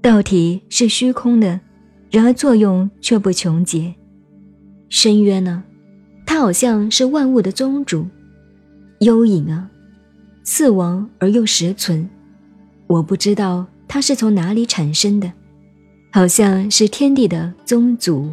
道体是虚空的，然而作用却不穷竭。深渊呢？它好像是万物的宗主。幽影啊，似亡而又实存。我不知道它是从哪里产生的，好像是天地的宗祖。